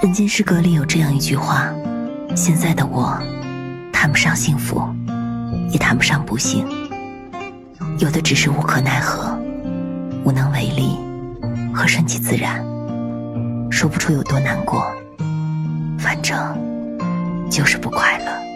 人间失格里有这样一句话现在的我谈不上幸福也谈不上不幸有的只是无可奈何无能为力和顺其自然说不出有多难过反正就是不快乐。